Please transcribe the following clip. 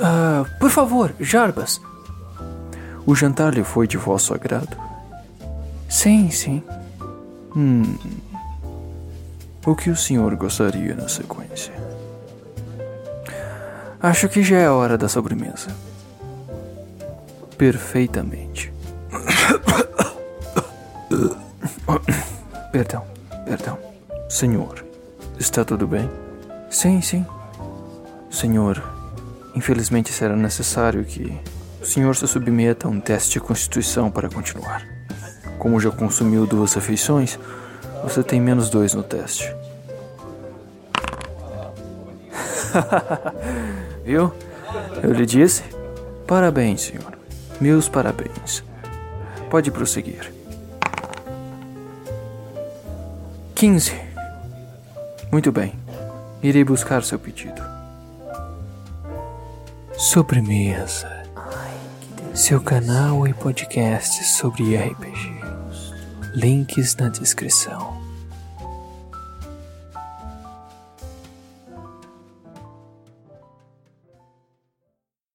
Ah, por favor, Jarbas. O jantar lhe foi de vosso agrado? Sim, sim. Hum. O que o senhor gostaria na sequência? Acho que já é hora da sobremesa. Perfeitamente. Perdão, perdão. Senhor, está tudo bem? Sim, sim. Senhor, infelizmente será necessário que o senhor se submeta a um teste de constituição para continuar. Como já consumiu duas refeições, você tem menos dois no teste. Viu? Eu lhe disse. Parabéns, senhor. Meus parabéns. Pode prosseguir. 15. Muito bem. Irei buscar seu pedido. Sobremesa. Seu canal e podcast sobre RPG. Links na descrição.